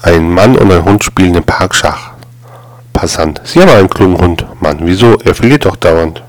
Ein Mann und ein Hund spielen im Park Schach. Passant. Sie haben einen klugen Hund. Mann, wieso? Er verliert doch dauernd.